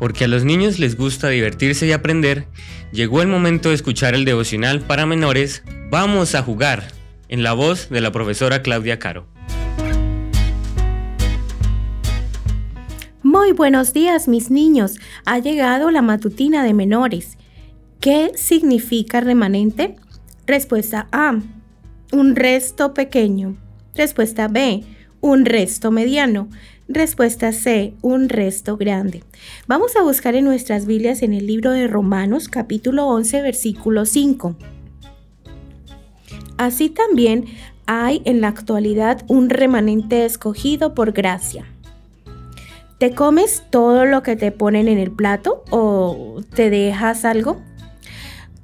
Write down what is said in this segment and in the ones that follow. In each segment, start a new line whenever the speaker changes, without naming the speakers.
porque a los niños les gusta divertirse y aprender, llegó el momento de escuchar el devocional para menores Vamos a jugar, en la voz de la profesora Claudia Caro.
Muy buenos días mis niños, ha llegado la matutina de menores. ¿Qué significa remanente? Respuesta A, un resto pequeño. Respuesta B, un resto mediano. Respuesta C, un resto grande. Vamos a buscar en nuestras Biblias en el libro de Romanos capítulo 11 versículo 5. Así también hay en la actualidad un remanente escogido por gracia. ¿Te comes todo lo que te ponen en el plato o te dejas algo?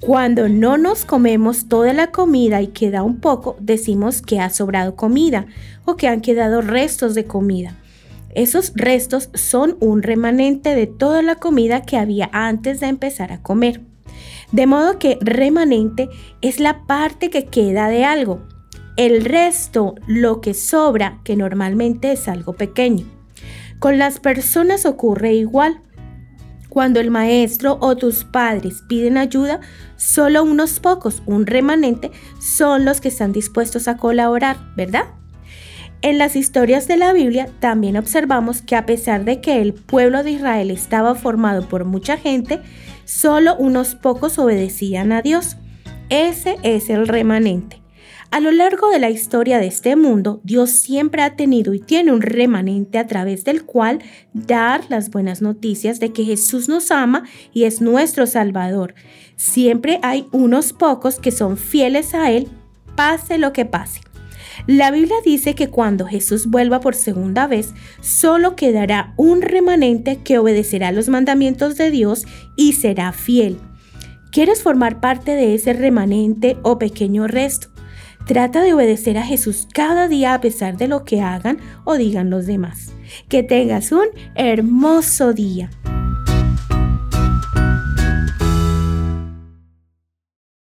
Cuando no nos comemos toda la comida y queda un poco, decimos que ha sobrado comida o que han quedado restos de comida. Esos restos son un remanente de toda la comida que había antes de empezar a comer. De modo que remanente es la parte que queda de algo. El resto, lo que sobra, que normalmente es algo pequeño. Con las personas ocurre igual. Cuando el maestro o tus padres piden ayuda, solo unos pocos, un remanente, son los que están dispuestos a colaborar, ¿verdad? En las historias de la Biblia también observamos que a pesar de que el pueblo de Israel estaba formado por mucha gente, solo unos pocos obedecían a Dios. Ese es el remanente. A lo largo de la historia de este mundo, Dios siempre ha tenido y tiene un remanente a través del cual dar las buenas noticias de que Jesús nos ama y es nuestro Salvador. Siempre hay unos pocos que son fieles a Él, pase lo que pase. La Biblia dice que cuando Jesús vuelva por segunda vez, solo quedará un remanente que obedecerá los mandamientos de Dios y será fiel. ¿Quieres formar parte de ese remanente o pequeño resto? Trata de obedecer a Jesús cada día a pesar de lo que hagan o digan los demás. Que tengas un hermoso día.